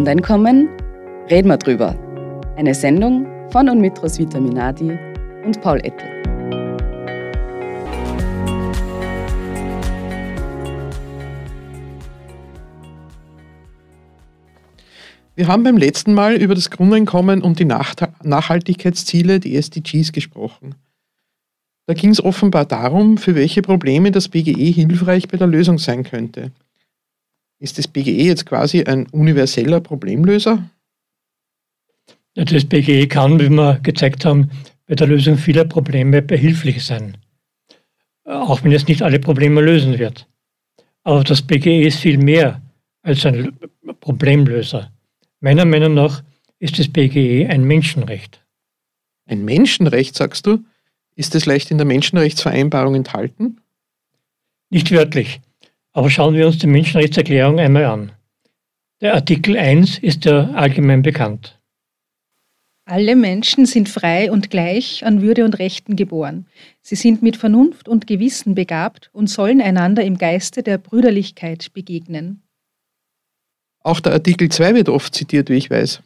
Grundeinkommen? Reden wir drüber. Eine Sendung von und mit Roswitha Minadi und Paul Ettel. Wir haben beim letzten Mal über das Grundeinkommen und die Nachhaltigkeitsziele, die SDGs, gesprochen. Da ging es offenbar darum, für welche Probleme das BGE hilfreich bei der Lösung sein könnte. Ist das BGE jetzt quasi ein universeller Problemlöser? Das BGE kann, wie wir gezeigt haben, bei der Lösung vieler Probleme behilflich sein. Auch wenn es nicht alle Probleme lösen wird. Aber das BGE ist viel mehr als ein Problemlöser. Meiner Meinung nach ist das BGE ein Menschenrecht. Ein Menschenrecht, sagst du? Ist es leicht in der Menschenrechtsvereinbarung enthalten? Nicht wörtlich. Aber schauen wir uns die Menschenrechtserklärung einmal an. Der Artikel 1 ist ja allgemein bekannt. Alle Menschen sind frei und gleich an Würde und Rechten geboren. Sie sind mit Vernunft und Gewissen begabt und sollen einander im Geiste der Brüderlichkeit begegnen. Auch der Artikel 2 wird oft zitiert, wie ich weiß.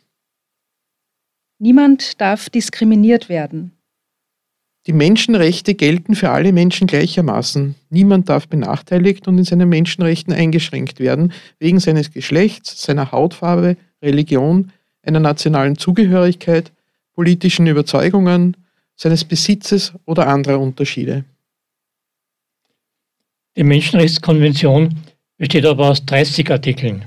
Niemand darf diskriminiert werden. Die Menschenrechte gelten für alle Menschen gleichermaßen. Niemand darf benachteiligt und in seinen Menschenrechten eingeschränkt werden, wegen seines Geschlechts, seiner Hautfarbe, Religion, einer nationalen Zugehörigkeit, politischen Überzeugungen, seines Besitzes oder anderer Unterschiede. Die Menschenrechtskonvention besteht aber aus 30 Artikeln.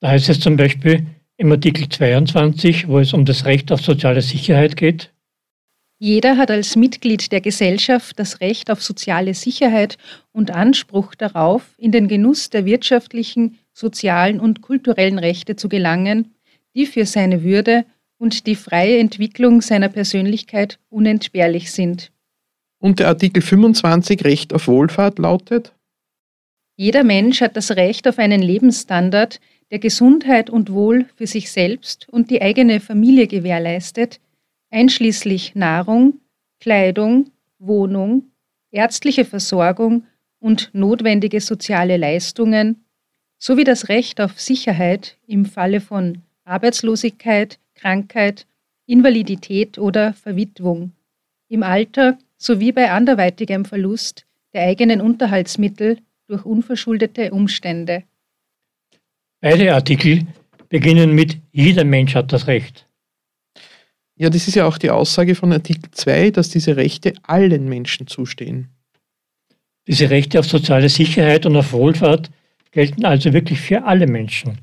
Da heißt es zum Beispiel im Artikel 22, wo es um das Recht auf soziale Sicherheit geht, jeder hat als Mitglied der Gesellschaft das Recht auf soziale Sicherheit und Anspruch darauf, in den Genuss der wirtschaftlichen, sozialen und kulturellen Rechte zu gelangen, die für seine Würde und die freie Entwicklung seiner Persönlichkeit unentbehrlich sind. Und der Artikel 25 Recht auf Wohlfahrt lautet? Jeder Mensch hat das Recht auf einen Lebensstandard, der Gesundheit und Wohl für sich selbst und die eigene Familie gewährleistet, einschließlich Nahrung, Kleidung, Wohnung, ärztliche Versorgung und notwendige soziale Leistungen sowie das Recht auf Sicherheit im Falle von Arbeitslosigkeit, Krankheit, Invalidität oder Verwitwung, im Alter sowie bei anderweitigem Verlust der eigenen Unterhaltsmittel durch unverschuldete Umstände. Beide Artikel beginnen mit Jeder Mensch hat das Recht. Ja, das ist ja auch die Aussage von Artikel 2, dass diese Rechte allen Menschen zustehen. Diese Rechte auf soziale Sicherheit und auf Wohlfahrt gelten also wirklich für alle Menschen,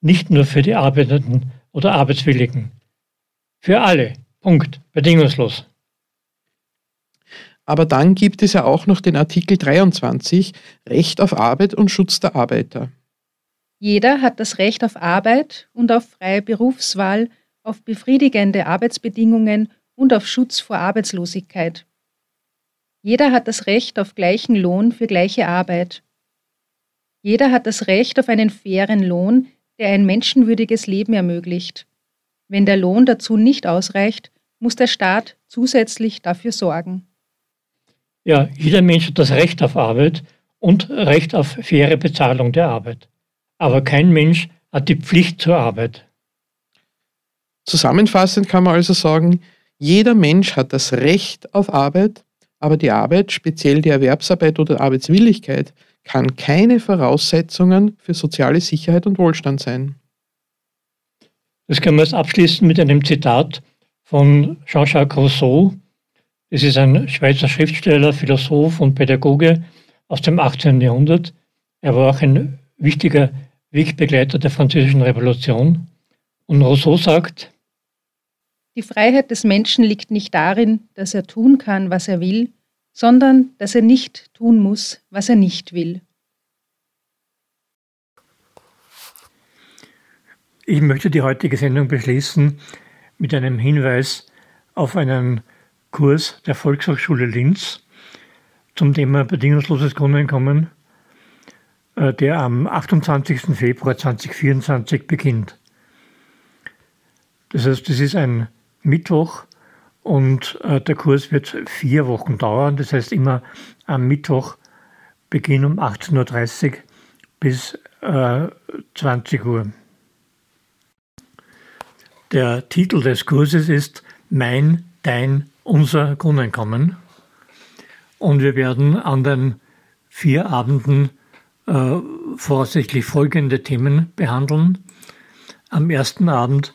nicht nur für die Arbeitenden oder Arbeitswilligen. Für alle. Punkt. Bedingungslos. Aber dann gibt es ja auch noch den Artikel 23, Recht auf Arbeit und Schutz der Arbeiter. Jeder hat das Recht auf Arbeit und auf freie Berufswahl auf befriedigende Arbeitsbedingungen und auf Schutz vor Arbeitslosigkeit. Jeder hat das Recht auf gleichen Lohn für gleiche Arbeit. Jeder hat das Recht auf einen fairen Lohn, der ein menschenwürdiges Leben ermöglicht. Wenn der Lohn dazu nicht ausreicht, muss der Staat zusätzlich dafür sorgen. Ja, jeder Mensch hat das Recht auf Arbeit und Recht auf faire Bezahlung der Arbeit. Aber kein Mensch hat die Pflicht zur Arbeit. Zusammenfassend kann man also sagen, jeder Mensch hat das Recht auf Arbeit, aber die Arbeit, speziell die Erwerbsarbeit oder Arbeitswilligkeit, kann keine Voraussetzungen für soziale Sicherheit und Wohlstand sein. Das können wir jetzt abschließen mit einem Zitat von Jean-Jacques Rousseau. Das ist ein Schweizer Schriftsteller, Philosoph und Pädagoge aus dem 18. Jahrhundert. Er war auch ein wichtiger Wegbegleiter der Französischen Revolution. Und Rousseau sagt, die Freiheit des Menschen liegt nicht darin, dass er tun kann, was er will, sondern dass er nicht tun muss, was er nicht will. Ich möchte die heutige Sendung beschließen mit einem Hinweis auf einen Kurs der Volkshochschule Linz zum Thema bedingungsloses Grundeinkommen, äh, der am 28. Februar 2024 beginnt. Das heißt, das ist ein Mittwoch und äh, der Kurs wird vier Wochen dauern. Das heißt immer am Mittwoch Beginn um 18.30 Uhr bis äh, 20 Uhr. Der Titel des Kurses ist Mein, Dein, Unser Grundeinkommen. Und wir werden an den vier Abenden äh, voraussichtlich folgende Themen behandeln. Am ersten Abend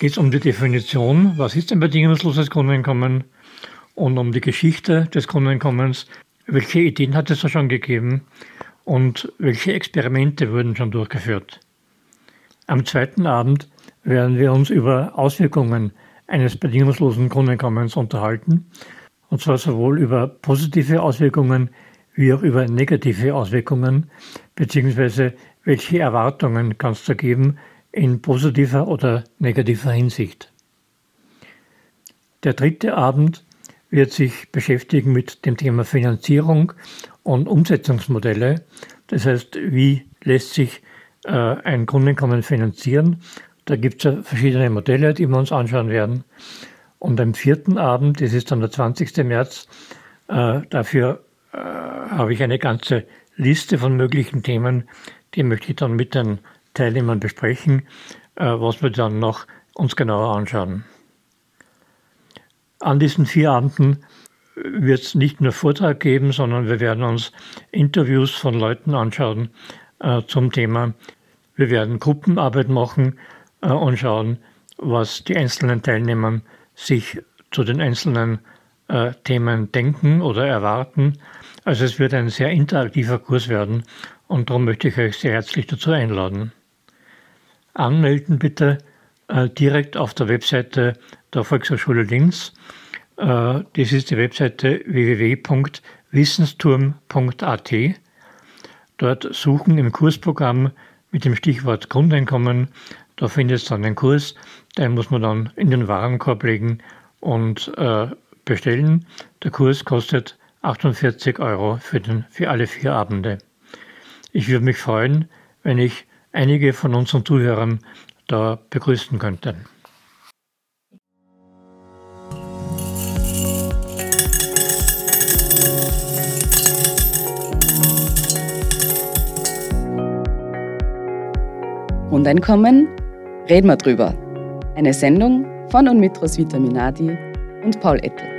geht es um die Definition, was ist ein bedingungsloses Grundeinkommen? Und um die Geschichte des Grundeinkommens, welche Ideen hat es da schon gegeben? Und welche Experimente wurden schon durchgeführt. Am zweiten Abend werden wir uns über Auswirkungen eines bedingungslosen Grundeinkommens unterhalten, und zwar sowohl über positive Auswirkungen wie auch über negative Auswirkungen, beziehungsweise welche Erwartungen kann es da geben in positiver oder negativer Hinsicht. Der dritte Abend wird sich beschäftigen mit dem Thema Finanzierung und Umsetzungsmodelle. Das heißt, wie lässt sich äh, ein Grundeinkommen finanzieren? Da gibt es ja verschiedene Modelle, die wir uns anschauen werden. Und am vierten Abend, das ist dann der 20. März, äh, dafür äh, habe ich eine ganze Liste von möglichen Themen, die möchte ich dann mit den Teilnehmern besprechen, äh, was wir dann noch uns genauer anschauen. An diesen vier Abenden wird es nicht nur Vortrag geben, sondern wir werden uns Interviews von Leuten anschauen äh, zum Thema. Wir werden Gruppenarbeit machen äh, und schauen, was die einzelnen Teilnehmer sich zu den einzelnen äh, Themen denken oder erwarten. Also es wird ein sehr interaktiver Kurs werden und darum möchte ich euch sehr herzlich dazu einladen. Anmelden bitte äh, direkt auf der Webseite der Volkshochschule Linz. Äh, das ist die Webseite www.wissensturm.at. Dort suchen im Kursprogramm mit dem Stichwort Grundeinkommen. Da findet es dann einen Kurs, den muss man dann in den Warenkorb legen und äh, bestellen. Der Kurs kostet 48 Euro für, den, für alle vier Abende. Ich würde mich freuen, wenn ich einige von unseren Zuhörern da begrüßen könnte. Grundeinkommen, reden wir drüber. Eine Sendung von und mit Roswitha Minadi und Paul Ettel.